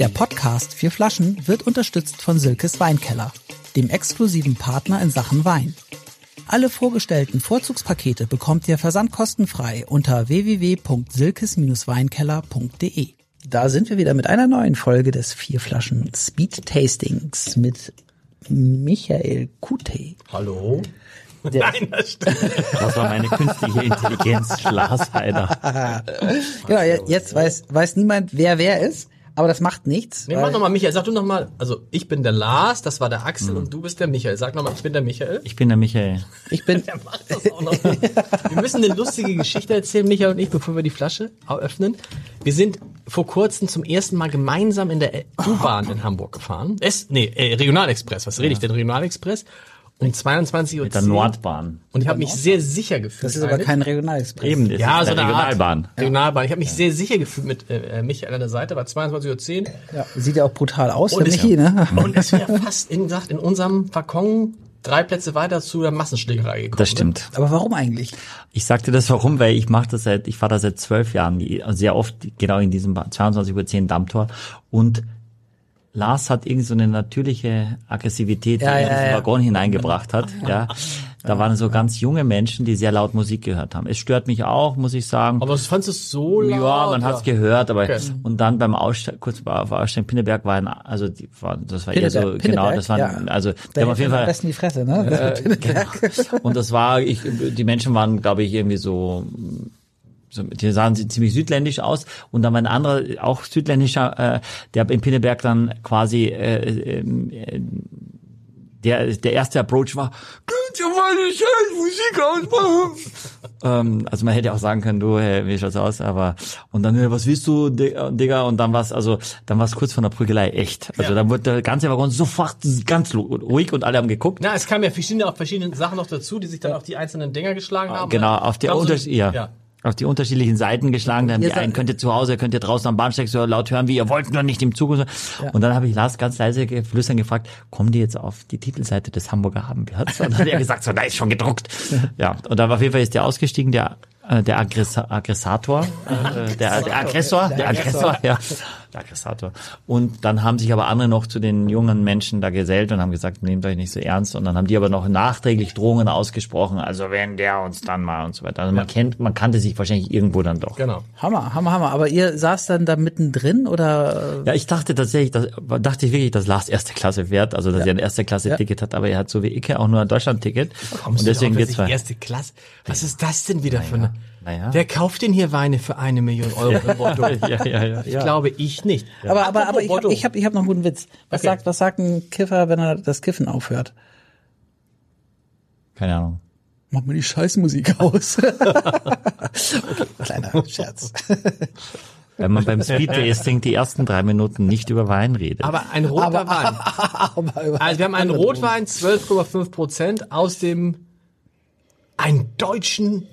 Der Podcast Vier Flaschen wird unterstützt von Silkes Weinkeller, dem exklusiven Partner in Sachen Wein. Alle vorgestellten Vorzugspakete bekommt ihr versandkostenfrei unter www.silkes-weinkeller.de. Da sind wir wieder mit einer neuen Folge des Vier Flaschen Speed Tastings mit Michael Kute. Hallo? Der, Nein, das stimmt. Das war meine künstliche Intelligenz, Schlasheider. genau, jetzt weiß, weiß niemand, wer wer ist, aber das macht nichts. Nee, weil- mach nochmal, Michael. Sag du nochmal. Also, ich bin der Lars, das war der Axel und du bist der Michael. Sag nochmal, ich bin der Michael. Ich bin der Michael. ich bin, Der macht das auch noch. Wir müssen eine lustige Geschichte erzählen, Michael und ich, bevor wir die Flasche öffnen. Wir sind vor kurzem zum ersten Mal gemeinsam in der U-Bahn in Hamburg gefahren. Es, nee, äh, Regionalexpress. Was rede ich denn? Regionalexpress. Um 22.10 Uhr. Mit der Nordbahn. Und ich habe mich sehr sicher gefühlt. das ist aber kein Regionalexpress. Eben, das Ja, ist so der eine Regionalbahn. Art Regionalbahn. Ich habe mich sehr sicher gefühlt mit äh, Michael an der Seite, war 22.10 Uhr. Ja, sieht ja auch brutal aus, der Und, Michi, es, ne? und es wäre fast, in, gesagt, in unserem Waggon drei Plätze weiter zu der Massenschlägerei gekommen. Das stimmt. Aber warum eigentlich? Ich sagte das warum, weil ich mache das seit, ich fahre da seit zwölf Jahren, die- sehr oft genau in diesem 22 Uhr 10 Dammtor und Lars hat irgend so eine natürliche Aggressivität, Ja, die er ja, in diesen ja. Waggon hineingebracht hat. Ja, da waren so ganz junge Menschen, die sehr laut Musik gehört haben. Es stört mich auch, muss ich sagen. Aber fandst du es so laut? Ja, man hat's gehört, aber Okay. und dann beim Aussteigen, kurz vor vor Aussteigen Pinneberg war ein, also die, war, das war eher so, Pinneberg, genau, das waren, ja. also die haben auf jeden am Fall, besten die Fresse, ne? genau. und das war, ich, die Menschen waren, glaube ich, irgendwie so, die sahen sie ziemlich südländisch aus und dann war ein anderer, auch südländischer, äh, der in Pinneberg dann quasi äh, äh, der, der erste Approach war, könnt ihr die scheiß Musik ausmachen? ähm, also man hätte auch sagen können, du, hey, wie schaut's aus? Aber und dann, was willst du, Di- Digga? Und dann war's also, dann war's kurz vor der Prügelei echt. Also Ja. dann wurde der ganze Waggon sofort ganz ruhig und alle haben geguckt. Na, es kamen ja verschiedene, auch verschiedene Sachen noch dazu, die sich dann auf die einzelnen Dinger geschlagen haben. Genau, auf die, so- Unterschied, ja. ja. Auf die unterschiedlichen Seiten geschlagen. Dann die einen, könnt ihr zu Hause, könnt ihr draußen am Bahnsteig so laut hören, wie ihr wollt, nur nicht im Zug. Und, so. und dann habe ich Lars ganz leise geflüstern gefragt, kommen die jetzt auf die Titelseite des Hamburger Abendblatts? Und dann hat er gesagt, so, da ist schon gedruckt. Ja, und dann auf jeden Fall ist der ausgestiegen, der äh, der Aggressa Aggressator, äh, der, der Aggressor, der Aggressor, ja, der Aggressator. Und dann haben sich aber andere noch zu den jungen Menschen da gesellt und haben gesagt, nehmt euch nicht so ernst. Und dann haben die aber noch nachträglich Drohungen ausgesprochen, also wenn der uns dann mal und so weiter. Also man kennt, man kannte sich wahrscheinlich irgendwo dann doch. Genau. Hammer, Hammer, Hammer. Aber ihr saß dann da mittendrin oder? Ja, ich dachte tatsächlich, dass, dachte ich wirklich, dass Lars erste Klasse fährt, also dass er ein erste Klasse Ticket hat, aber er hat so wie Icke auch nur ein Deutschland-Ticket. Und deswegen geht's zwei. erste Klasse. Was ist das denn wieder für eine? Naja. Wer kauft denn hier Weine für eine Million Euro in Bordeaux? Ja, ja, ja. Ich glaube ich nicht. Aber, aber, aber ich habe ich hab, ich hab noch einen guten Witz. Was Okay. sagt, was sagt ein Kiffer, wenn er das Kiffen aufhört? Keine Ahnung. Mach mal die Scheißmusik aus. okay, kleiner Scherz. Wenn man beim Speed-Tasting die ersten drei Minuten nicht über Wein redet. Aber ein roter Wein. Aber über Also wir haben einen Rotwein, 12,5 Prozent aus dem einen deutschen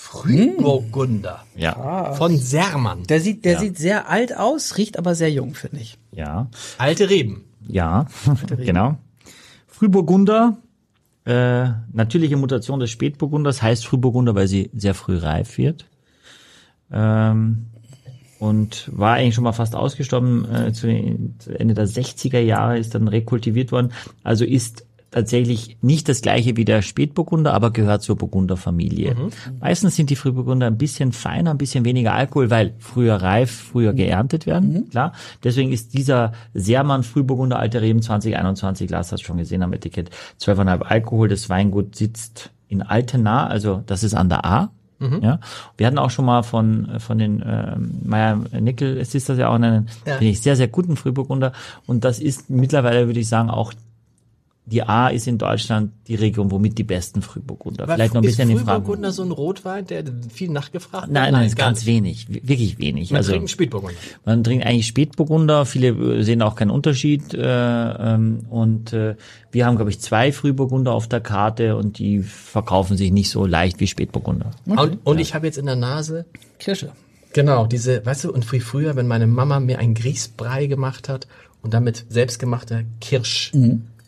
Frühburgunder ja. von Sermann. Der sieht, der Ja. sieht sehr alt aus, riecht aber sehr jung, finde ich. Ja. Alte Reben. Ja. genau. Frühburgunder, äh, natürliche Mutation des Spätburgunders heißt Frühburgunder, weil sie sehr früh reif wird. Ähm, und war eigentlich schon mal fast ausgestorben. Äh, zu, zu Ende der 60er Jahre ist dann rekultiviert worden. Also ist tatsächlich nicht das gleiche wie der Spätburgunder, aber gehört zur Burgunderfamilie. Meistens sind die Frühburgunder ein bisschen feiner, ein bisschen weniger Alkohol, weil früher reif, früher geerntet werden, klar. Deswegen ist dieser Sermann Frühburgunder Alter Reben 2021, Lars hat schon gesehen am Etikett, 12,5 Alkohol. Das Weingut sitzt in Altena, also das ist an der A. Ja, wir hatten auch schon mal von von den ähm, Meier Nickel, es ist das ja auch einen Ja. finde ich sehr sehr guten Frühburgunder und das ist mittlerweile würde ich sagen auch die A ist in Deutschland die Region, womit die besten Frühburgunder. Vielleicht noch ein bisschen ist in Frankreich. Frühburgunder so ein Rotwein, der viel nachgefragt wird? Nein, nein, ist gar ganz wenig, wirklich wenig. Man also trinkt einen Spätburgunder. man trinkt eigentlich Spätburgunder. Viele äh, sehen auch keinen Unterschied. Äh, ähm, und äh, wir haben, glaube ich, zwei Frühburgunder auf der Karte und die verkaufen sich nicht so leicht wie Spätburgunder. Und, und ich habe jetzt in der Nase Kirsche. Genau, diese, weißt du, und wie früher, wenn meine Mama mir einen Grießbrei gemacht hat und damit selbstgemachter Kirsch,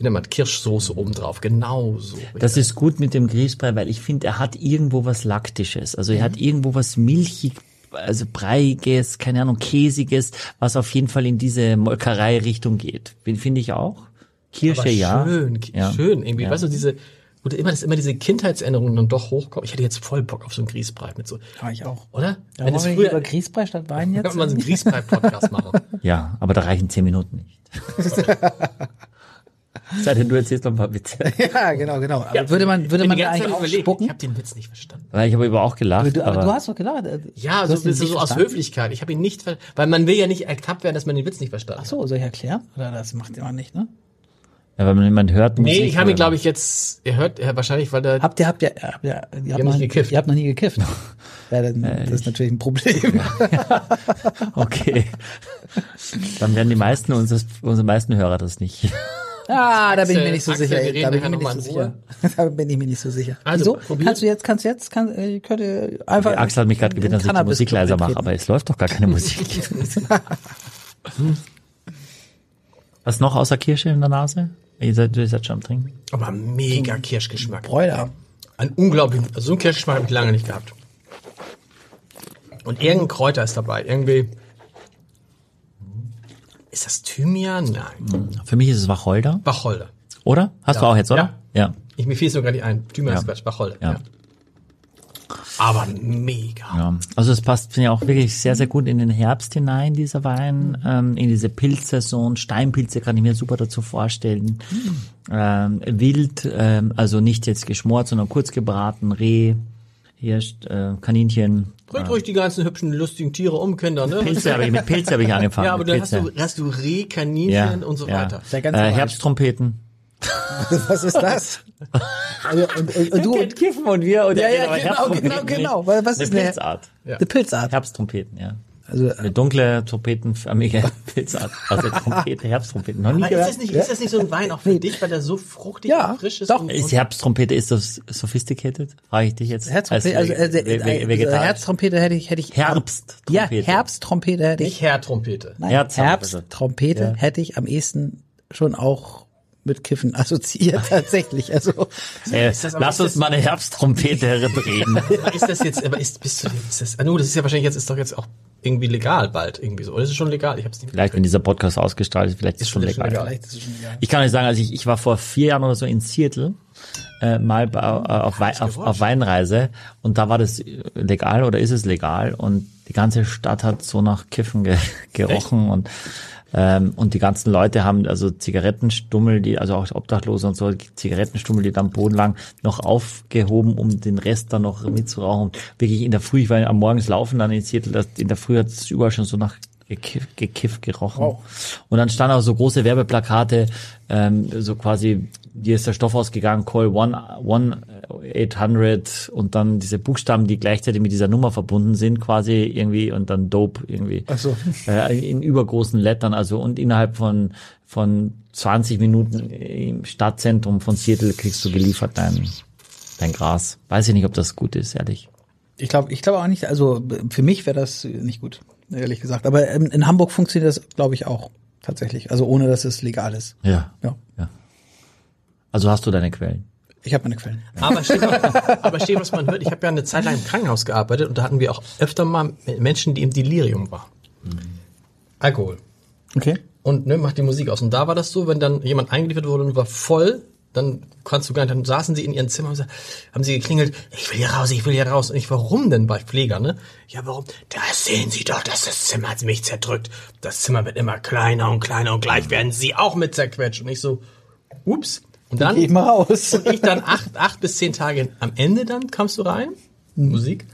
wie nennt man, Kirschsoße obendrauf, genau so. Das ist gut mit dem Grießbrei, weil ich finde, er hat irgendwo was Laktisches. Also er hat irgendwo was milchig also breiiges, keine Ahnung, käsiges, was auf jeden Fall in diese Molkerei-Richtung geht. Finde ich auch. Kirsche, Aber ja. Schön, Ja. schön. Irgendwie, Ja. weißt du, diese, wo du immer, dass immer diese Kindheitserinnerungen dann doch hochkommen. Ich hätte jetzt voll Bock auf so einen Grießbrei mit so, Ja, ich auch. oder? Ja, Wenn es früher, über Grießbrei statt Wein jetzt? kann man so einen Grießbrei-Podcast machen. Ja, aber da reichen zehn Minuten nicht. Sei denn, du erzählst noch ein paar Witze. ja, genau, genau. Aber würde man, würde man da eigentlich Zeit auch überlegt. spucken? Ich habe den Witz nicht verstanden. Weil ich habe aber auch gelacht. Du, aber du hast doch gelacht. äh, Ja, so, so, so aus verstanden? Höflichkeit. Ich habe ihn nicht ver weil man will ja nicht ertappt werden, dass man den Witz nicht verstanden Ach so, soll ich erklären? Oder das macht ihr auch nicht, ne? ja, wenn man jemand hört, muss Nee, ich habe ihn, glaube ich, jetzt, ihr hört, ja, wahrscheinlich, weil der, Habt ihr, habt ihr, habt ihr, ihr, habt noch, gekifft. ihr habt noch nie gekifft. ja, dann, das ist natürlich ein Problem. Okay. Dann werden die meisten unseres, unsere meisten Hörer das nicht. Ah, da bin ich mir nicht so Axel, sicher. Da bin ich mir nicht so sicher. Da bin ich mir nicht so sicher. Also, Wieso? probier. Kannst du jetzt, kannst du jetzt, kann, äh, könnt ihr einfach. Axel hat mich gerade gebeten, dass ich die Musik leiser mache, aber es läuft doch gar keine Musik. Was noch außer Kirsche in der Nase? Ihr seid, ihr seid schon am Trinken? aber mega Kirschgeschmack. Bräuler. Ein unglaublich, also so einen Kirschgeschmack habe ich lange nicht gehabt. Und irgendein Kräuter ist dabei. Irgendwie. Ist das Thymian? Nein. Für mich ist es Wacholder, Wacholder. oder? Hast Ja. du auch jetzt, oder? Ja. Ich, mir fiel es sogar nicht ein. Thymian Ja. ist Quatsch, Wacholder. Ja. Ja. Aber mega. Ja, also es passt, finde ich, auch wirklich sehr, sehr gut in den Herbst hinein, dieser Wein, ähm, in diese Pilzsaison. Steinpilze kann ich mir super dazu vorstellen. Ähm, wild, ähm, also nicht jetzt geschmort, sondern kurz gebraten, Reh, Hirsch, äh, Kaninchen. Bringt ruhig die ganzen hübschen, lustigen Tiere um, Kinder, ne? Pilze habe ich, mit Pilze habe ich angefangen. Ja, aber dann hast du, hast du Reh, Kaninchen ja, und so ja. weiter. Der ganze äh. Herbsttrompeten. Was ist das? also, und, und, und du, Kiffen und wir und Ja, ja, genau, genau, genau. Was ist eine- Pilzart. Ja. eine Pilzart. Herbsttrompeten, ja. Also, Eine dunkle trompetenförmige Pilzart. Also Trompete, Herbsttrompeten. Noch nie Aber ist gehört. das, nicht, ist das nicht so ein Wein auch für dich, weil der so fruchtig Ja, und frisch ist? doch. Und, Ist Herbsttrompete, ist das sophisticated? Frage ich dich jetzt. Herztrompete, als also, äh, äh, Ve- äh, Vegetarisch. Herztrompete hätte ich, hätte ich. Herbsttrompete. Ja, Herbsttrompete hätte ich. nicht. Nein, wir Herbsttrompete Ja. hätte ich am ehesten schon auch mit Kiffen assoziiert, tatsächlich. Also, Äh, das lass ist uns das- mal eine Herbsttrompete. Aber ist das jetzt, aber ist, bist du, ist das, ah, no, das ist ja wahrscheinlich jetzt, ist doch jetzt auch irgendwie legal bald, irgendwie so. Oder ist es schon legal? Ich hab's nicht vielleicht, wenn dieser Podcast ausgestrahlt ist, vielleicht ist es schon legal. legal. vielleicht ist es schon egal. Ich kann euch sagen, also ich, ich war vor vier Jahren oder so in Seattle äh, mal äh, auf, Wei auf, auf Weinreise. Und da war das legal oder ist es legal? Und die ganze Stadt hat so nach Kiffen ge gerochen und ähm, und die ganzen Leute haben also Zigarettenstummel, die also auch Obdachlose und so Zigarettenstummel, die da am Boden lagen, noch aufgehoben, um den Rest dann noch mitzurauchen. Wirklich in der Früh, ich war am Morgens laufen dann in Seattle, in der Früh hat es überall schon so nach gekifft, gekifft gerochen. Und dann standen auch so große Werbeplakate, ähm, so quasi, hier ist der Stoff ausgegangen, Call one, one 800 und dann diese Buchstaben, die gleichzeitig mit dieser Nummer verbunden sind, quasi irgendwie und dann Dope irgendwie. Ach so. Äh, in übergroßen Lettern, also und innerhalb von von 20 Minuten im Stadtzentrum von Seattle kriegst du geliefert dein dein Gras. Weiß ich nicht, ob das gut ist, ehrlich. Ich glaube, ich glaube auch nicht, also für mich wäre das nicht gut, ehrlich gesagt. Aber ähm, in Hamburg funktioniert das, glaube ich, auch tatsächlich. Also ohne, dass es legal ist. Ja. Ja. ja. Also hast du deine Quellen. Ich habe meine Quellen. Aber steht, aber steht, was man hört. Ich habe ja eine Zeit lang im Krankenhaus gearbeitet und da hatten wir auch öfter mal Menschen, die im Delirium waren. Alkohol. Okay. Und ne, macht die Musik aus. Und da war das so, wenn dann jemand eingeliefert wurde und war voll, dann kannst du gar nicht, dann saßen sie in ihren Zimmern und haben sie geklingelt, ich will hier raus, ich will hier raus. Und ich, warum denn bei Pfleger, ne? Ja, warum? Da sehen Sie doch, dass das Zimmer mich zerdrückt. Das Zimmer wird immer kleiner und kleiner und gleich werden Sie auch mit zerquetscht. Und ich so, ups. Und dann, Geh ich mal raus. und ich dann acht, acht bis zehn Tage am Ende dann kamst du rein, Musik.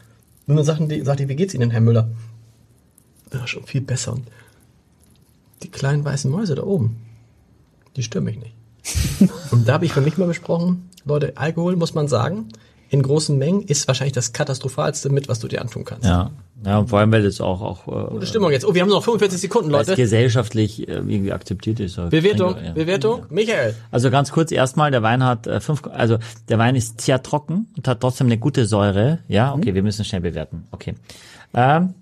Und dann sagten die, sagte ich, wie geht's Ihnen, Herr Müller? Ja, schon viel besser. Und die kleinen weißen Mäuse da oben, die stören mich nicht. Und da habe ich für mich mal besprochen, Leute, Alkohol muss man sagen, in großen Mengen ist wahrscheinlich das katastrophalste mit, was du dir antun kannst. Ja. Ja, und vor allem, weil es auch, auch äh, Gute Stimmung jetzt. Oh, wir haben noch 45 Sekunden, weil Leute. gesellschaftlich äh, irgendwie akzeptiert ist. Bewertung, Ja. Bewertung. Michael. Also ganz kurz erstmal, der Wein hat äh, fünf, also der Wein ist sehr trocken und hat trotzdem eine gute Säure. Ja, okay, wir müssen schnell bewerten. Okay. Ähm,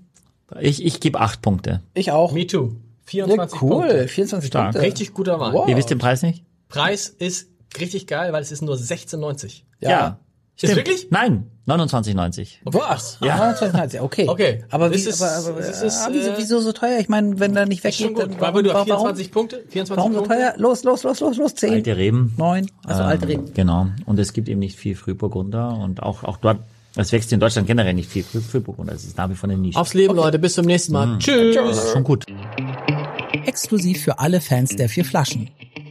ich ich gebe acht Punkte. Ich auch. Me too. Ja, 24 cool. Punkte. 24 Stark. Punkte. Richtig guter Wein. Wow. Ihr wisst den Preis nicht? Preis ist richtig geil, weil es ist nur 16,90. Ja. Ist wirklich? Nein, 29,90. Was? Ja. Ja. Okay. Okay. Aber wie, ist- aber, aber, ist, ah, wieso, äh, wieso so teuer? Ich meine, wenn er nicht weggeht, dann Weil du hast warum, 24 Punkte, 24 warum so Punkte. teuer? Los, los, los, los, los, 10, Alte Reben. 9, also alte Ähm, Reben. Genau. Und es gibt eben nicht viel Frühburgunder und auch, auch dort, es wächst in Deutschland generell nicht viel Früh, Frühburgunder. Es ist nach wie vor eine Nische. Aufs Leben, Leute. Bis zum nächsten Mal. Tschüss. Das ist schon gut. Exklusiv für alle Fans der vier Flaschen.